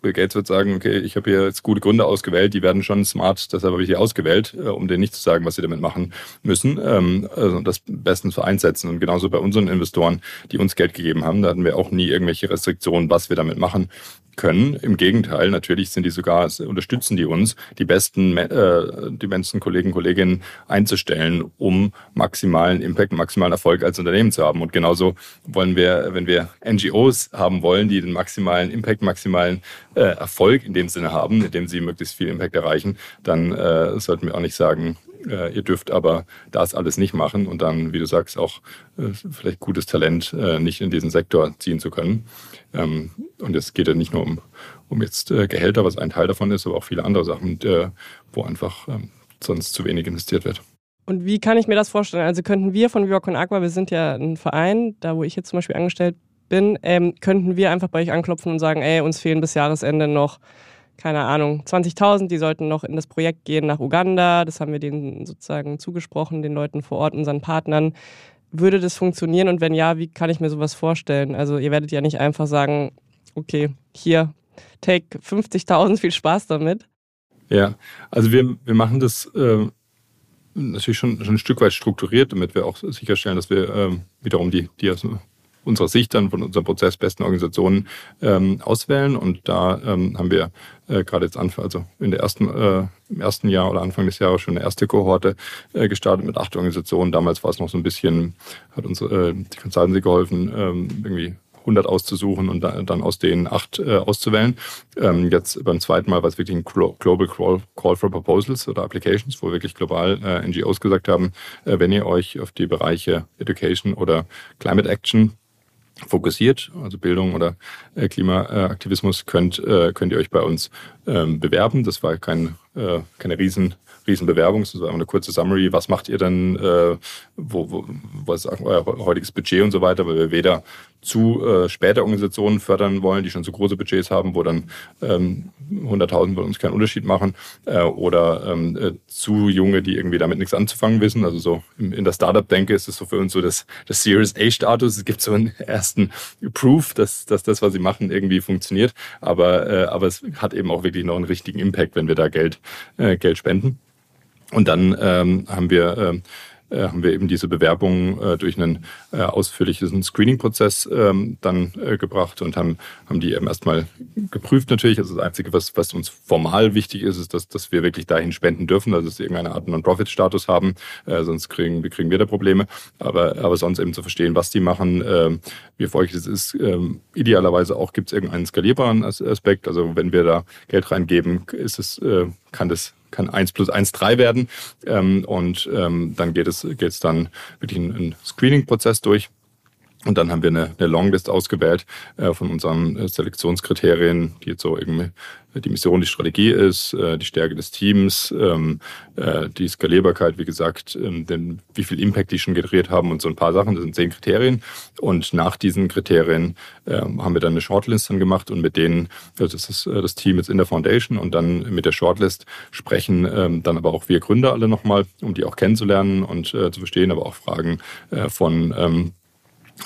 Bill Gates wird sagen, okay, ich habe hier jetzt gute Gründe ausgewählt, die werden schon smart, deshalb habe ich die ausgewählt, äh, um denen nicht zu sagen, was sie damit machen müssen. Ähm, also das bestens für einsetzen. Und genauso bei unseren Investoren, die uns Geld gegeben haben, da hatten wir auch nie irgendwelche Restriktionen, was wir damit machen können. Im Gegenteil, natürlich sind die sogar, unterstützen die uns, die besten, äh, die besten Kollegen, Kolleginnen einzustellen, um maximalen Impact, maximalen Erfolg als Unternehmen zu haben. Und genauso wollen wir, wenn wir NGOs haben wollen, die den maximalen Impact, maximalen äh, Erfolg in dem Sinne haben, indem sie möglichst viel Impact erreichen, dann äh, sollten wir auch nicht sagen, äh, ihr dürft aber das alles nicht machen und dann, wie du sagst, auch äh, vielleicht gutes Talent äh, nicht in diesen Sektor ziehen zu können. Ähm, und es geht ja nicht nur um, um jetzt äh, Gehälter, was ein Teil davon ist, aber auch viele andere Sachen, äh, wo einfach ähm, sonst zu wenig investiert wird. Und wie kann ich mir das vorstellen? Also könnten wir von Viva Aqua, wir sind ja ein Verein, da wo ich jetzt zum Beispiel angestellt bin, ähm, könnten wir einfach bei euch anklopfen und sagen, ey, uns fehlen bis Jahresende noch keine Ahnung, 20.000, die sollten noch in das Projekt gehen nach Uganda. Das haben wir denen sozusagen zugesprochen, den Leuten vor Ort, unseren Partnern. würde das funktionieren und wenn ja, wie kann ich mir sowas vorstellen? Also ihr werdet ja nicht einfach sagen, okay, hier, take 50.000, viel Spaß damit. Ja, also wir, wir machen das äh, natürlich schon, schon ein Stück weit strukturiert, damit wir auch sicherstellen, dass wir äh, wiederum die, die unserer Sicht dann von unserem Prozess besten Organisationen ähm, auswählen. Und da ähm, haben wir äh, gerade jetzt Anfang, also in der ersten, äh, im ersten Jahr oder Anfang des Jahres schon eine erste Kohorte äh, gestartet mit acht Organisationen. Damals war es noch so ein bisschen, hat uns äh, die Consultancy geholfen, ähm, irgendwie 100 auszusuchen und dann aus denen acht äh, auszuwählen. Ähm, jetzt beim zweiten Mal war es wirklich ein Global Call for Proposals oder Applications, wo wirklich global äh, NGOs gesagt haben, äh, wenn ihr euch auf die Bereiche Education oder Climate Action fokussiert, also Bildung oder äh, Klimaaktivismus, könnt, äh, könnt ihr euch bei uns ähm, bewerben. Das war kein, äh, keine riesen Riesenbewerbung. Das war eine kurze Summary. Was macht ihr denn? Wo, wo, was ist euer heutiges Budget und so weiter? Weil wir weder zu äh, später Organisationen fördern wollen, die schon so große Budgets haben, wo dann ähm, 100.000 bei uns keinen Unterschied machen, äh, oder ähm, äh, zu junge, die irgendwie damit nichts anzufangen wissen. Also so in, in der Startup-Denke ist es so für uns so das, das Series A-Status. Es gibt so einen ersten Proof, dass, dass das, was sie machen, irgendwie funktioniert. Aber, äh, aber es hat eben auch wirklich noch einen richtigen Impact, wenn wir da Geld, äh, Geld spenden. Und dann ähm, haben wir äh, haben wir eben diese Bewerbung äh, durch einen äh, ausführlichen Screening-Prozess ähm, dann äh, gebracht und haben, haben die eben erstmal geprüft natürlich. Also das Einzige, was, was uns formal wichtig ist, ist, dass, dass wir wirklich dahin spenden dürfen, dass sie irgendeine Art Non-Profit-Status haben, äh, sonst kriegen, kriegen wir da Probleme. Aber, aber sonst eben zu verstehen, was die machen, äh, wie erfolgreich es ist. Äh, idealerweise auch gibt es irgendeinen skalierbaren Aspekt. Also wenn wir da Geld reingeben, ist es, äh, kann das kann 1 plus 1 3 werden. Ähm, und ähm, dann geht es, geht es dann wirklich einen Screening-Prozess durch. Und dann haben wir eine, eine Longlist ausgewählt äh, von unseren äh, Selektionskriterien, die jetzt so irgendwie die Mission, die Strategie ist, äh, die Stärke des Teams, ähm, äh, die Skalierbarkeit, wie gesagt, ähm, denn wie viel Impact die schon generiert haben und so ein paar Sachen. Das sind zehn Kriterien. Und nach diesen Kriterien ähm, haben wir dann eine Shortlist dann gemacht und mit denen, also das ist äh, das Team jetzt in der Foundation und dann mit der Shortlist sprechen ähm, dann aber auch wir Gründer alle nochmal, um die auch kennenzulernen und äh, zu verstehen, aber auch Fragen äh, von ähm, äh,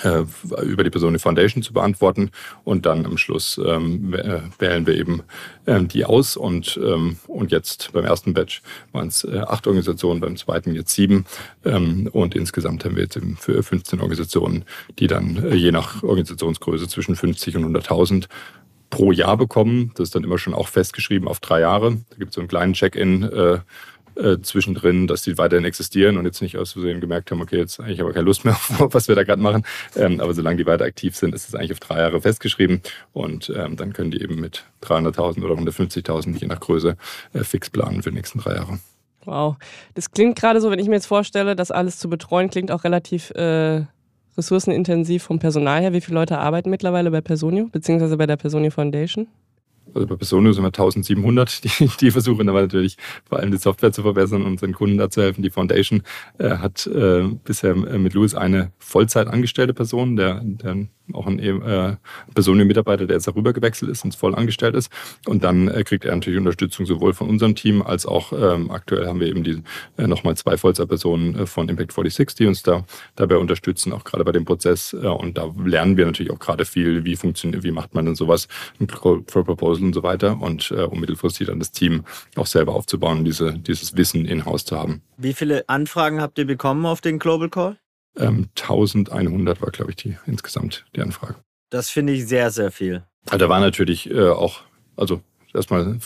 über die Person die Foundation zu beantworten. Und dann am Schluss ähm, äh, wählen wir eben ähm, die aus. Und, ähm, und jetzt beim ersten Batch waren es äh, acht Organisationen, beim zweiten jetzt sieben. Ähm, und insgesamt haben wir jetzt eben für 15 Organisationen, die dann äh, je nach Organisationsgröße zwischen 50 und 100.000 pro Jahr bekommen. Das ist dann immer schon auch festgeschrieben auf drei Jahre. Da gibt es so einen kleinen Check-in. Äh, äh, zwischendrin, dass die weiterhin existieren und jetzt nicht aus Versehen gemerkt haben, okay, jetzt eigentlich aber keine Lust mehr auf was wir da gerade machen. Ähm, aber solange die weiter aktiv sind, ist es eigentlich auf drei Jahre festgeschrieben und ähm, dann können die eben mit 300.000 oder 150.000 je nach Größe äh, fix planen für die nächsten drei Jahre. Wow, das klingt gerade so, wenn ich mir jetzt vorstelle, das alles zu betreuen, klingt auch relativ äh, ressourcenintensiv vom Personal her. Wie viele Leute arbeiten mittlerweile bei Personio, beziehungsweise bei der Personio Foundation? Also bei Personio sind wir 1700, die, die versuchen aber natürlich vor allem die Software zu verbessern und unseren Kunden dazu helfen. Die Foundation äh, hat äh, bisher äh, mit Louis eine Vollzeit angestellte Person, der, der auch ein äh, Personio-Mitarbeiter, der jetzt darüber gewechselt ist und voll angestellt ist. Und dann äh, kriegt er natürlich Unterstützung sowohl von unserem Team als auch ähm, aktuell haben wir eben die äh, nochmal zwei Vollzeitpersonen äh, von Impact 46, die uns da dabei unterstützen, auch gerade bei dem Prozess. Äh, und da lernen wir natürlich auch gerade viel, wie funktioniert, wie macht man denn sowas, ein Call Proposal und so weiter und äh, um mittelfristig dann das Team auch selber aufzubauen und diese, dieses Wissen in-house zu haben. Wie viele Anfragen habt ihr bekommen auf den Global Call? Ähm, 1100 war, glaube ich, die insgesamt die Anfrage. Das finde ich sehr, sehr viel. Also da war natürlich äh, auch, also erstmal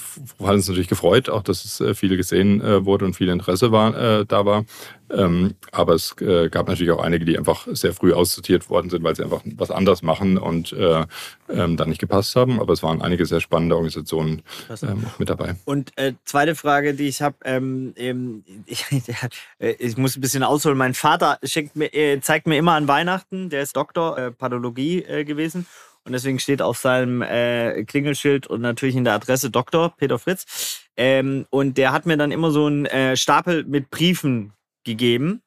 hat uns natürlich gefreut, auch dass es äh, viele gesehen äh, wurde und viel Interesse war, äh, da war. Ähm, aber es äh, gab natürlich auch einige, die einfach sehr früh aussortiert worden sind, weil sie einfach was anderes machen und äh, ähm, dann nicht gepasst haben. Aber es waren einige sehr spannende Organisationen ähm, mit dabei. Und äh, zweite Frage, die ich habe, ähm, ich, ich, muss ein bisschen ausholen. Mein Vater mir, zeigt mir immer an Weihnachten, der ist Doktor Pathologie gewesen. Und deswegen steht auf seinem äh, Klingelschild und natürlich in der Adresse Dr. Peter Fritz. Ähm, und der hat mir dann immer so einen äh, Stapel mit Briefen gegeben.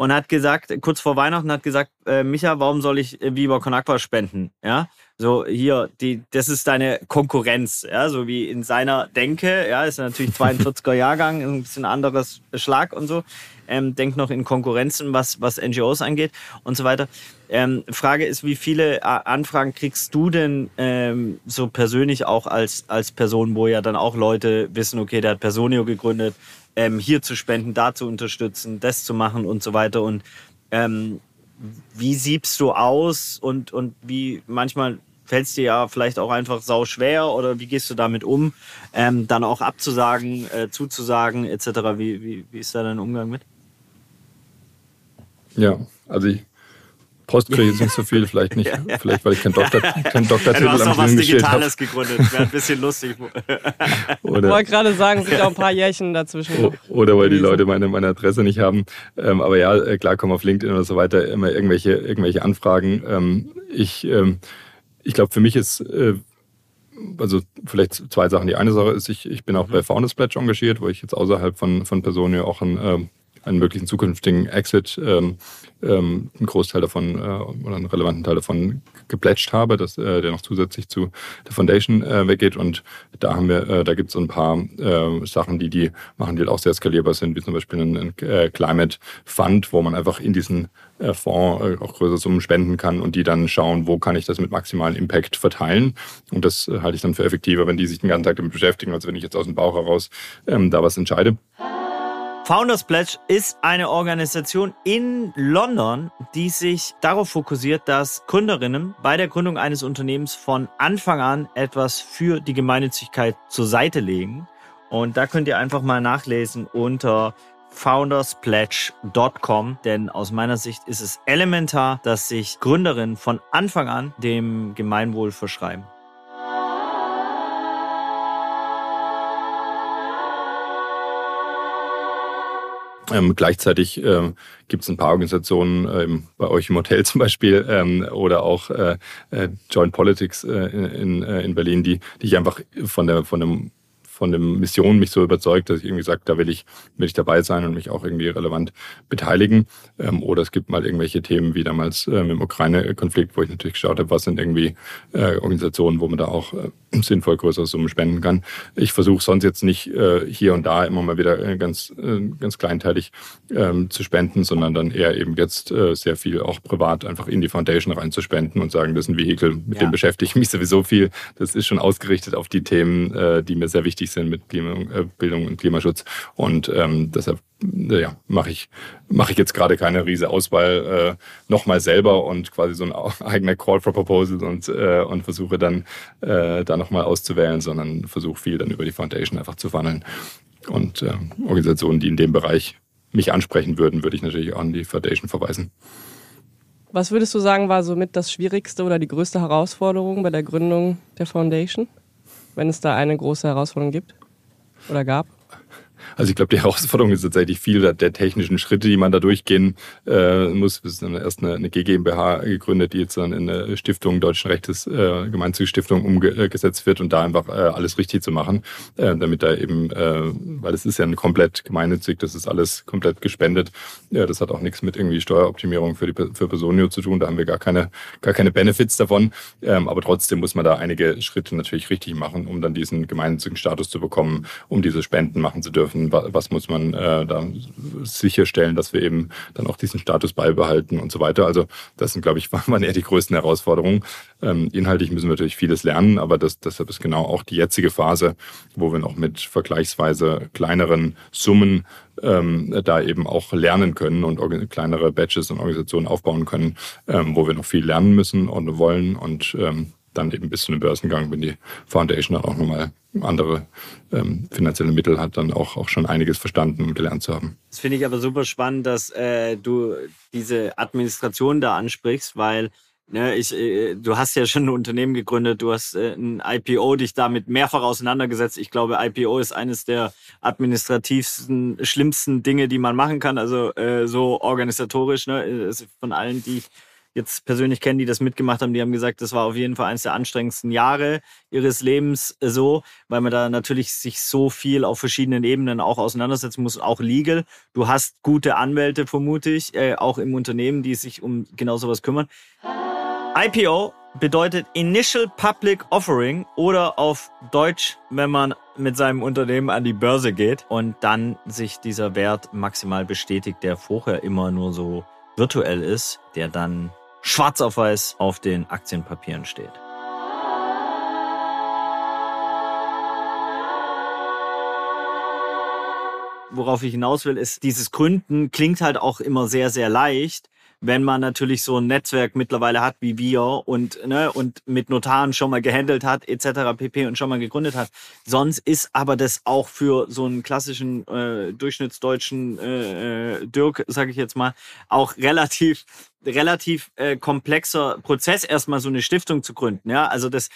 Und hat gesagt, kurz vor Weihnachten hat gesagt, äh, Micha, warum soll ich äh, Viva Con Aqua spenden? Ja, so hier, die, das ist deine Konkurrenz, ja, so wie in seiner Denke, ja, ist natürlich 42er Jahrgang, ein bisschen anderes Schlag und so, ähm, denkt noch in Konkurrenzen, was, was NGOs angeht und so weiter. Ähm, Frage ist, wie viele äh, Anfragen kriegst du denn ähm, so persönlich auch als, als Person, wo ja dann auch Leute wissen, okay, der hat Personio gegründet, ähm, hier zu spenden, da zu unterstützen, das zu machen und so weiter und ähm, wie siebst du aus und, und wie manchmal fällt es dir ja vielleicht auch einfach sau schwer oder wie gehst du damit um, ähm, dann auch abzusagen, äh, zuzusagen etc. Wie, wie, wie ist da dein Umgang mit? Ja, also ich Post kriege ich nicht so viel, vielleicht nicht, vielleicht weil ich keinen Doktor, keinen Doktortitel ja, du hast am was Digitales habe. gegründet, wäre ein bisschen lustig. oder, ich wollte gerade sagen, sind auch ein paar Jährchen dazwischen. Oder weil die Leute meine, meine Adresse nicht haben. Ähm, aber ja, äh, klar kommen auf LinkedIn oder so weiter immer irgendwelche, irgendwelche Anfragen. Ähm, ich ähm, ich glaube, für mich ist, äh, also vielleicht zwei Sachen. Die eine Sache ist, ich, ich bin auch mhm. bei Founders Pledge engagiert, wo ich jetzt außerhalb von, von Personio auch ein äh, einen möglichen zukünftigen Exit ähm, ähm, einen Großteil davon äh, oder einen relevanten Teil davon geplätscht habe, dass äh, der noch zusätzlich zu der Foundation äh, weggeht. Und da haben wir, äh, da gibt es ein paar äh, Sachen, die die machen, die auch sehr skalierbar sind, wie zum Beispiel ein, ein äh, Climate Fund, wo man einfach in diesen Fonds auch größere Summen spenden kann und die dann schauen, wo kann ich das mit maximalem Impact verteilen. Und das halte ich dann für effektiver, wenn die sich den ganzen Tag damit beschäftigen, als wenn ich jetzt aus dem Bauch heraus ähm, da was entscheide. Founders Pledge ist eine Organisation in London, die sich darauf fokussiert, dass Gründerinnen bei der Gründung eines Unternehmens von Anfang an etwas für die Gemeinnützigkeit zur Seite legen. Und da könnt ihr einfach mal nachlesen unter founderspledge.com, denn aus meiner Sicht ist es elementar, dass sich Gründerinnen von Anfang an dem Gemeinwohl verschreiben. Ähm, gleichzeitig äh, gibt es ein paar Organisationen, ähm, bei euch im Hotel zum Beispiel, ähm, oder auch äh, äh, Joint Politics äh, in, äh, in Berlin, die, die ich einfach von der von dem von der Mission mich so überzeugt, dass ich irgendwie sage, da will ich, will ich dabei sein und mich auch irgendwie relevant beteiligen. Ähm, oder es gibt mal irgendwelche Themen wie damals ähm, im Ukraine-Konflikt, wo ich natürlich geschaut habe, was sind irgendwie äh, Organisationen, wo man da auch äh, sinnvoll größere Summen spenden kann. Ich versuche sonst jetzt nicht äh, hier und da immer mal wieder äh, ganz, äh, ganz kleinteilig ähm, zu spenden, sondern dann eher eben jetzt äh, sehr viel auch privat einfach in die Foundation reinzuspenden und sagen, das ist ein Vehikel, mit ja. dem beschäftige ich mich sowieso viel. Das ist schon ausgerichtet auf die Themen, die mir sehr wichtig sind mit äh, Bildung und Klimaschutz. Und ähm, deshalb äh, ja, mache ich, mach ich jetzt gerade keine riese Auswahl äh, nochmal selber und quasi so ein eigener Call for Proposals und, äh, und versuche dann äh, da nochmal auszuwählen, sondern versuche viel dann über die Foundation einfach zu funneln. Und äh, Organisationen, die in dem Bereich mich ansprechen würden, würde ich natürlich auch an die Foundation verweisen. Was würdest du sagen, war somit das Schwierigste oder die größte Herausforderung bei der Gründung der Foundation? Wenn es da eine große Herausforderung gibt oder gab? Also ich glaube, die Herausforderung ist tatsächlich viel der, technischen Schritte, die man da durchgehen äh, muss. Wir sind dann erst eine, eine GmbH gegründet, die jetzt dann in eine Stiftung Deutschen Rechtes, äh, Gemeinnützige umgesetzt wird und da einfach äh, alles richtig zu machen, äh, damit da eben, äh, weil es ist ja komplett gemeinnützig, das ist alles komplett gespendet. Ja, das hat auch nichts mit irgendwie Steueroptimierung für die für Personio zu tun. Da haben wir gar keine gar keine Benefits davon. Ähm, aber trotzdem muss man da einige Schritte natürlich richtig machen, um dann diesen gemeinnützigen Status zu bekommen, um diese Spenden machen zu dürfen was muss man äh, da sicherstellen, dass wir eben dann auch diesen Status beibehalten und so weiter. Also das sind, glaube ich, waren eher die größten Herausforderungen. Ähm, inhaltlich müssen wir natürlich vieles lernen, aber das, deshalb ist genau auch die jetzige Phase, wo wir noch mit vergleichsweise kleineren Summen ähm, da eben auch lernen können und kleinere Batches und Organisationen aufbauen können, ähm, wo wir noch viel lernen müssen und wollen und ähm, dann eben bis zu einem Börsengang, wenn die Foundation dann auch nochmal andere ähm, finanzielle Mittel hat, dann auch, auch schon einiges verstanden und gelernt zu haben. Das finde ich aber super spannend, dass äh, du diese Administration da ansprichst, weil ne, ich, äh, du hast ja schon ein Unternehmen gegründet, du hast äh, ein IPO dich damit mehrfach auseinandergesetzt. Ich glaube, IPO ist eines der administrativsten, schlimmsten Dinge, die man machen kann, also äh, so organisatorisch, ne, von allen, die jetzt persönlich kennen, die das mitgemacht haben, die haben gesagt, das war auf jeden Fall eines der anstrengendsten Jahre ihres Lebens äh, so, weil man da natürlich sich so viel auf verschiedenen Ebenen auch auseinandersetzen muss, auch legal. Du hast gute Anwälte, vermute ich, äh, auch im Unternehmen, die sich um genau sowas kümmern. IPO bedeutet Initial Public Offering oder auf Deutsch, wenn man mit seinem Unternehmen an die Börse geht und dann sich dieser Wert maximal bestätigt, der vorher immer nur so virtuell ist, der dann schwarz auf weiß auf den Aktienpapieren steht. Worauf ich hinaus will, ist, dieses Gründen klingt halt auch immer sehr, sehr leicht wenn man natürlich so ein Netzwerk mittlerweile hat wie wir und, ne, und mit Notaren schon mal gehandelt hat, etc. pp. und schon mal gegründet hat. Sonst ist aber das auch für so einen klassischen äh, durchschnittsdeutschen äh, äh Dirk, sage ich jetzt mal, auch relativ relativ äh, komplexer Prozess, erstmal so eine Stiftung zu gründen. Ja, also das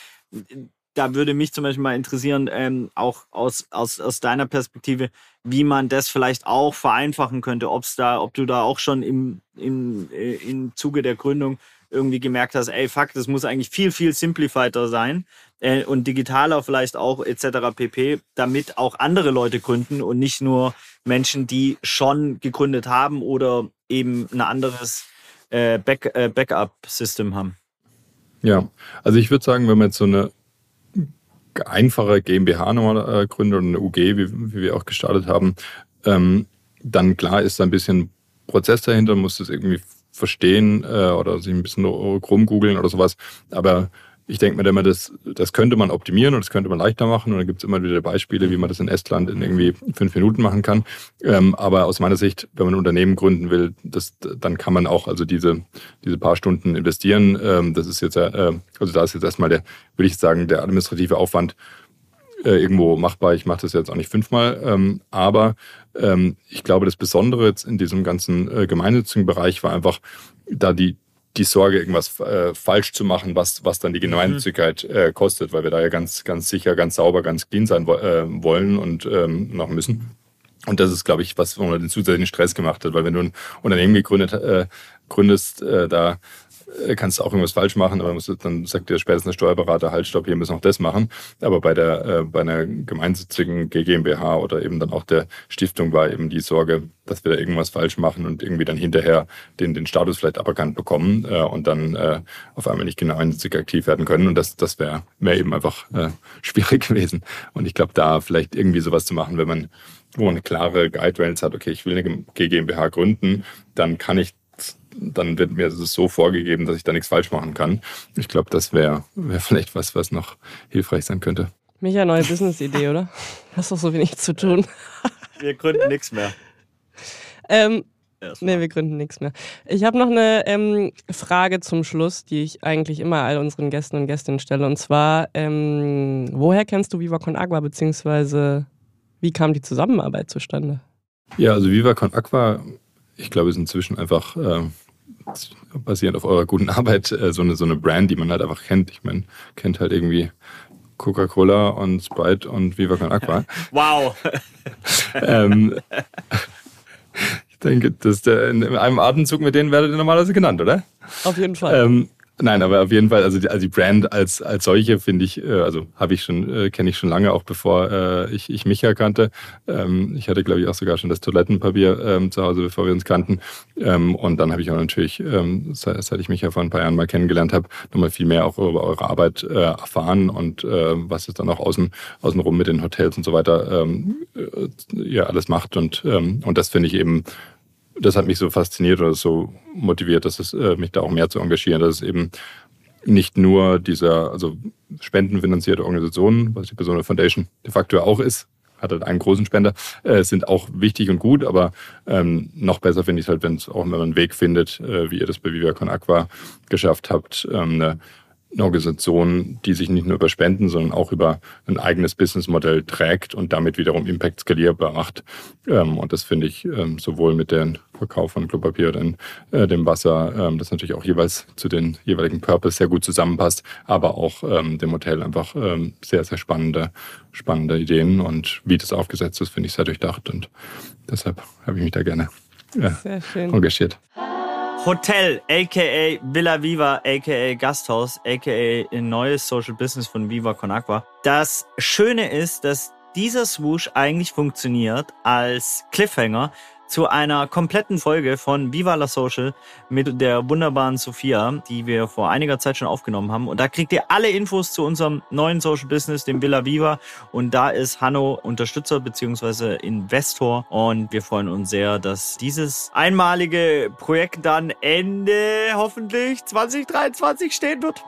da würde mich zum Beispiel mal interessieren, ähm, auch aus, aus, aus deiner Perspektive, wie man das vielleicht auch vereinfachen könnte, ob's da, ob du da auch schon im, im, äh, im Zuge der Gründung irgendwie gemerkt hast, ey, fuck, das muss eigentlich viel, viel simplifierter sein äh, und digitaler vielleicht auch etc. pp, damit auch andere Leute gründen und nicht nur Menschen, die schon gegründet haben oder eben ein anderes äh, Back, äh, Backup-System haben. Ja, also ich würde sagen, wenn man jetzt so eine einfache GmbH nochmal äh, gründet oder eine UG, wie, wie, wir auch gestartet haben, ähm, dann klar ist da ein bisschen Prozess dahinter, muss das irgendwie verstehen äh, oder sich ein bisschen rumgoogeln oder sowas. Aber ich denke mir immer, das, das könnte man optimieren und das könnte man leichter machen. Und da gibt es immer wieder Beispiele, wie man das in Estland in irgendwie fünf Minuten machen kann. Ähm, aber aus meiner Sicht, wenn man ein Unternehmen gründen will, das, dann kann man auch also diese, diese paar Stunden investieren. Ähm, das ist jetzt, äh, also da ist jetzt erstmal der, würde ich sagen, der administrative Aufwand äh, irgendwo machbar. Ich mache das jetzt auch nicht fünfmal. Ähm, aber ähm, ich glaube, das Besondere jetzt in diesem ganzen äh, gemeinnützigen Bereich war einfach, da die, die Sorge, irgendwas äh, falsch zu machen, was, was dann die Gemeinnützigkeit äh, kostet, weil wir da ja ganz, ganz sicher, ganz sauber, ganz clean sein äh, wollen und ähm, noch müssen. Und das ist, glaube ich, was, wo man den zusätzlichen Stress gemacht hat, weil wenn du ein Unternehmen gegründet äh, gründest, äh, da kannst du auch irgendwas falsch machen, aber musst, dann sagt dir spätestens der Steuerberater, halt, stopp, hier müssen wir noch das machen. Aber bei der, äh, bei einer gemeinsitzigen GmbH oder eben dann auch der Stiftung war eben die Sorge, dass wir da irgendwas falsch machen und irgendwie dann hinterher den, den Status vielleicht aberkannt bekommen äh, und dann äh, auf einmal nicht genau einzig aktiv werden können. Und das, das wäre wär eben einfach äh, schwierig gewesen. Und ich glaube, da vielleicht irgendwie sowas zu machen, wenn man wo man eine klare Guidelines hat, okay, ich will eine GmbH gründen, dann kann ich dann wird mir das so vorgegeben, dass ich da nichts falsch machen kann. Ich glaube, das wäre wär vielleicht was, was noch hilfreich sein könnte. Micha, neue Business-Idee, oder? Hast doch so wenig zu tun. Wir gründen nichts mehr. Ähm, nee, wir gründen nichts mehr. Ich habe noch eine ähm, Frage zum Schluss, die ich eigentlich immer all unseren Gästen und Gästinnen stelle. Und zwar, ähm, woher kennst du Viva Con Agua, beziehungsweise wie kam die Zusammenarbeit zustande? Ja, also Viva Con Agua, ich glaube, ist inzwischen einfach äh, basierend auf eurer guten Arbeit, äh, so, eine, so eine Brand, die man halt einfach kennt. Ich meine, kennt halt irgendwie Coca-Cola und Sprite und Viva Con Aqua. Wow! ähm, ich denke, dass der, in einem Atemzug mit denen werdet ihr normalerweise genannt, oder? Auf jeden Fall. Ähm, Nein, aber auf jeden Fall, also die, also die Brand als, als solche finde ich, äh, also habe ich schon, äh, kenne ich schon lange, auch bevor äh, ich, ich mich erkannte. Ähm, ich hatte, glaube ich, auch sogar schon das Toilettenpapier ähm, zu Hause, bevor wir uns kannten. Ähm, und dann habe ich auch natürlich, ähm, seit, seit ich mich ja vor ein paar Jahren mal kennengelernt habe, nochmal viel mehr auch über eure Arbeit äh, erfahren und was es dann auch außen, außenrum mit den Hotels und so weiter ähm, äh, ja alles macht. Und, ähm, und das finde ich eben das hat mich so fasziniert oder so motiviert, dass es äh, mich da auch mehr zu engagieren, dass es eben nicht nur dieser, also spendenfinanzierte Organisationen, was die Persona Foundation de facto auch ist, hat halt einen großen Spender, äh, sind auch wichtig und gut, aber ähm, noch besser finde ich es halt, wenn es auch man einen Weg findet, äh, wie ihr das bei Viva Con Aqua geschafft habt, ähm, eine Organisation, die sich nicht nur über Spenden, sondern auch über ein eigenes Businessmodell trägt und damit wiederum Impact skalierbar macht. Ähm, und das finde ich ähm, sowohl mit dem Verkauf von Klopapier oder äh, dem Wasser, ähm, das natürlich auch jeweils zu den jeweiligen Purpose sehr gut zusammenpasst, aber auch dem Hotel einfach sehr, sehr spannende, spannende Ideen und wie das aufgesetzt ist, finde ich sehr durchdacht und deshalb habe ich mich da gerne äh, engagiert. Hotel, aka Villa Viva, aka Gasthaus, aka neues Social Business von Viva Con Agua. Das Schöne ist, dass dieser Swoosh eigentlich funktioniert als Cliffhanger zu einer kompletten Folge von Viva la Social mit der wunderbaren Sophia, die wir vor einiger Zeit schon aufgenommen haben. Und da kriegt ihr alle Infos zu unserem neuen Social Business, dem Villa Viva. Und da ist Hanno Unterstützer bzw. Investor. Und wir freuen uns sehr, dass dieses einmalige Projekt dann Ende hoffentlich 2023 stehen wird.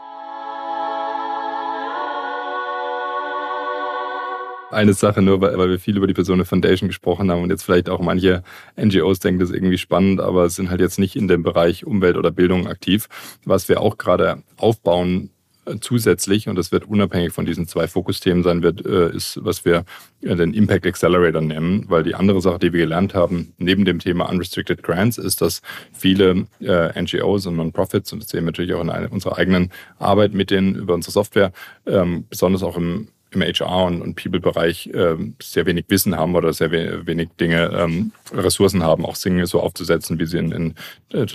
Eine Sache nur, weil, weil wir viel über die Persona Foundation gesprochen haben und jetzt vielleicht auch manche NGOs denken, das ist irgendwie spannend, aber sind halt jetzt nicht in dem Bereich Umwelt oder Bildung aktiv. Was wir auch gerade aufbauen äh, zusätzlich, und das wird unabhängig von diesen zwei Fokusthemen sein wird, äh, ist, was wir äh, den Impact Accelerator nennen, weil die andere Sache, die wir gelernt haben, neben dem Thema Unrestricted Grants, ist, dass viele NGOs und Non-Profits, und das sehen wir natürlich auch in unserer eigenen Arbeit mit denen über unsere Software, ähm, besonders auch im im HR- und, und People-Bereich äh, sehr wenig Wissen haben oder sehr we wenig Dinge, ähm, Ressourcen haben, auch Dinge so aufzusetzen, wie sie in, in äh,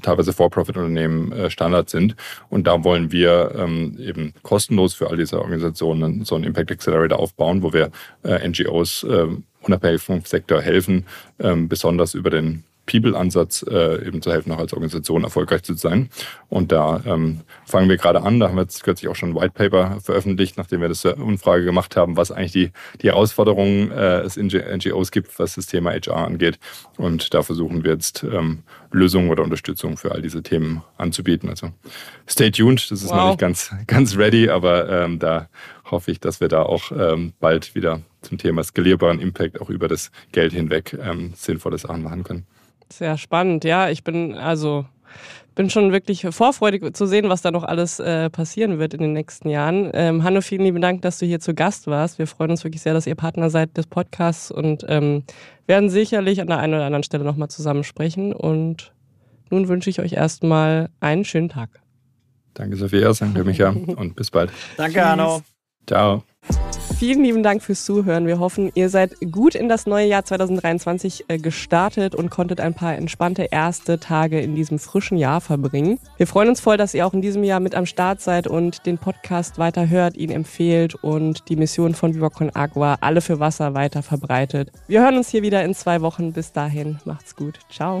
teilweise For-Profit-Unternehmen äh, Standard sind. Und da wollen wir ähm, eben kostenlos für all diese Organisationen so einen Impact Accelerator aufbauen, wo wir äh, NGOs äh, unabhängig vom Sektor helfen, ähm, besonders über den People-Ansatz äh, eben zu helfen, auch als Organisation erfolgreich zu sein. Und da ähm, fangen wir gerade an. Da haben wir jetzt kürzlich auch schon ein White Paper veröffentlicht, nachdem wir das Umfrage gemacht haben, was eigentlich die, die Herausforderungen äh, es in NGOs gibt, was das Thema HR angeht. Und da versuchen wir jetzt ähm, Lösungen oder Unterstützung für all diese Themen anzubieten. Also stay tuned, das ist wow. noch nicht ganz, ganz ready, aber ähm, da hoffe ich, dass wir da auch ähm, bald wieder zum Thema skalierbaren Impact auch über das Geld hinweg ähm, sinnvolle Sachen machen können. Sehr spannend, ja. Ich bin also bin schon wirklich vorfreudig zu sehen, was da noch alles äh, passieren wird in den nächsten Jahren. Ähm, Hanno, vielen lieben Dank, dass du hier zu Gast warst. Wir freuen uns wirklich sehr, dass ihr Partner seid des Podcasts und ähm, werden sicherlich an der einen oder anderen Stelle nochmal zusammen sprechen. Und nun wünsche ich euch erstmal einen schönen Tag. Danke, Sophia. Danke, Micha. Und bis bald. Danke, Hanno. Ciao. Vielen lieben Dank fürs Zuhören. Wir hoffen, ihr seid gut in das neue Jahr 2023 äh, gestartet und konntet ein paar entspannte erste Tage in diesem frischen Jahr verbringen. Wir freuen uns voll, dass ihr auch in diesem Jahr mit am Start seid und den Podcast weiter hört, ihn empfehlt und die Mission von Viva Con Agua alle für Wasser weiter verbreitet. Wir hören uns hier wieder in zwei Wochen. Bis dahin, macht's gut. Ciao.